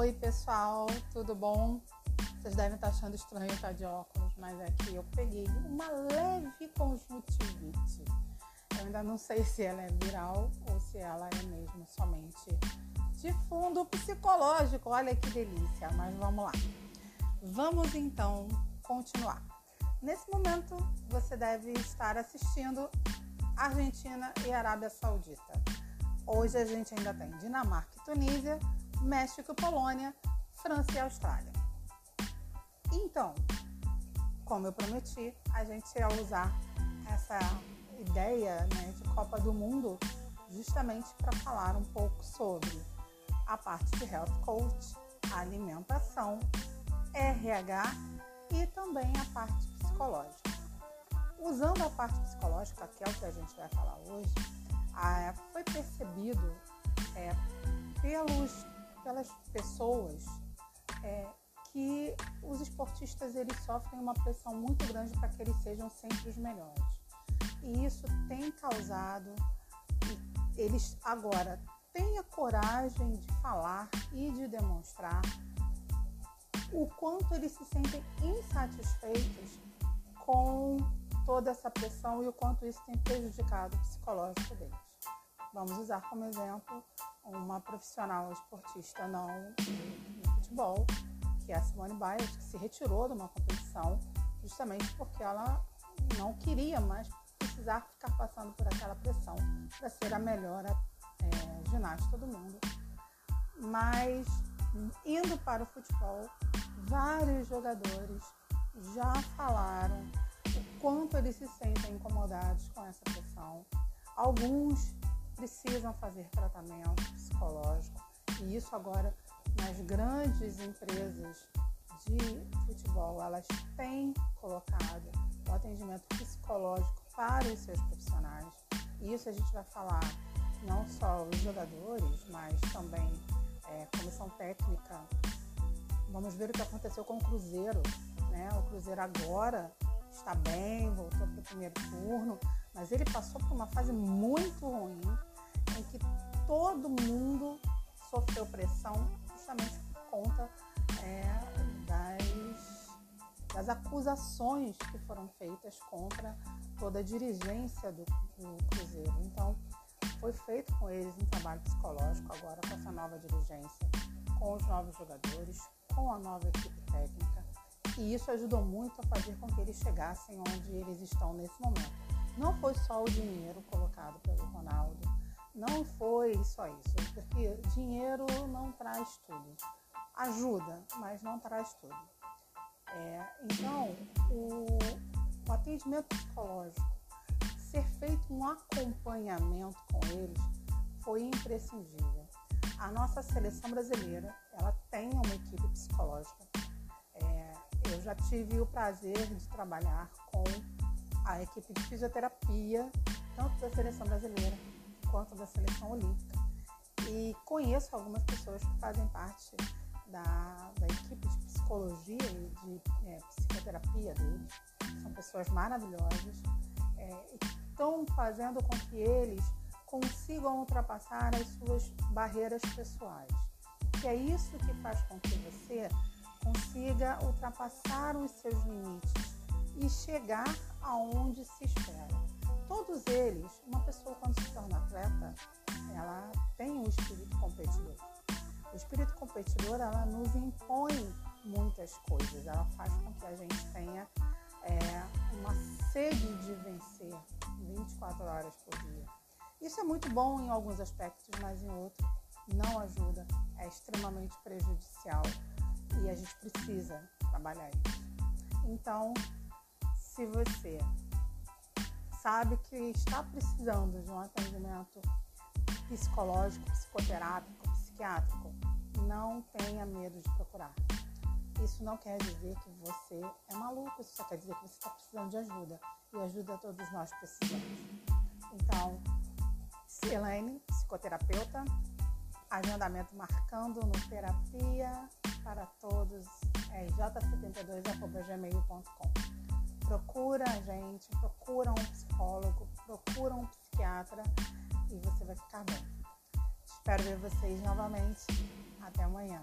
Oi, pessoal, tudo bom? Vocês devem estar achando estranho estar de óculos, mas é que eu peguei uma leve conjuntivite. Eu ainda não sei se ela é viral ou se ela é mesmo somente de fundo psicológico. Olha que delícia, mas vamos lá. Vamos então continuar. Nesse momento, você deve estar assistindo Argentina e Arábia Saudita. Hoje a gente ainda tem Dinamarca e Tunísia, México Polônia, França e Austrália. Então, como eu prometi, a gente ia usar essa ideia né, de Copa do Mundo justamente para falar um pouco sobre a parte de health coach, alimentação, RH e também a parte psicológica. Usando a parte psicológica, que é o que a gente vai falar hoje, foi percebido é, pelos, pelas pessoas é, que os esportistas eles sofrem uma pressão muito grande para que eles sejam sempre os melhores. E isso tem causado, eles agora têm a coragem de falar e de demonstrar o quanto eles se sentem insatisfeitos com toda essa pressão e o quanto isso tem prejudicado o psicológico deles. Vamos usar como exemplo uma profissional esportista não no futebol, que é a Simone Biles, que se retirou de uma competição justamente porque ela não queria mais precisar ficar passando por aquela pressão para ser a melhor é, ginasta do mundo. Mas indo para o futebol, vários jogadores já falaram o quanto eles se sentem incomodados com essa pressão. Alguns precisam fazer tratamento psicológico e isso agora nas grandes empresas de futebol elas têm colocado o atendimento psicológico para os seus profissionais. E isso a gente vai falar não só os jogadores, mas também é, comissão técnica. Vamos ver o que aconteceu com o Cruzeiro. Né? O Cruzeiro agora está bem, voltou para o primeiro turno, mas ele passou por uma fase muito ruim em que todo mundo sofreu pressão justamente por conta é, das, das, acusações que foram feitas contra toda a dirigência do, do Cruzeiro. Então, foi feito com eles um trabalho psicológico agora com essa nova dirigência, com os novos jogadores, com a nova equipe técnica. E isso ajudou muito a fazer com que eles chegassem onde eles estão nesse momento. Não foi só o dinheiro colocado pelo Ronaldo, não foi só isso, porque dinheiro não traz tudo. Ajuda, mas não traz tudo. É, então, o, o atendimento psicológico ser feito um acompanhamento com eles foi imprescindível. A nossa seleção brasileira, ela tem uma equipe psicológica. É, eu já tive o prazer de trabalhar com a equipe de fisioterapia, tanto da seleção brasileira quanto da seleção olímpica. E conheço algumas pessoas que fazem parte da, da equipe de psicologia e de é, psicoterapia deles. São pessoas maravilhosas é, estão fazendo com que eles consigam ultrapassar as suas barreiras pessoais. Que é isso que faz com que você consiga ultrapassar os seus limites e chegar aonde se espera. Todos eles, uma pessoa quando se torna atleta, ela tem um espírito competidor. O espírito competidor, ela nos impõe muitas coisas, ela faz com que a gente tenha é, uma sede de vencer 24 horas por dia. Isso é muito bom em alguns aspectos, mas em outros não ajuda, é extremamente prejudicial e a gente precisa trabalhar isso. Então, se você sabe que está precisando de um atendimento psicológico, psicoterápico, psiquiátrico, não tenha medo de procurar. Isso não quer dizer que você é maluco, isso só quer dizer que você está precisando de ajuda. E ajuda todos nós precisamos. Então, Elaine, psicoterapeuta, agendamento marcando no terapia para todos é j72.gmail.com. Procura a gente, procura um psicólogo, procura um psiquiatra e você vai ficar bem. Espero ver vocês novamente. Até amanhã.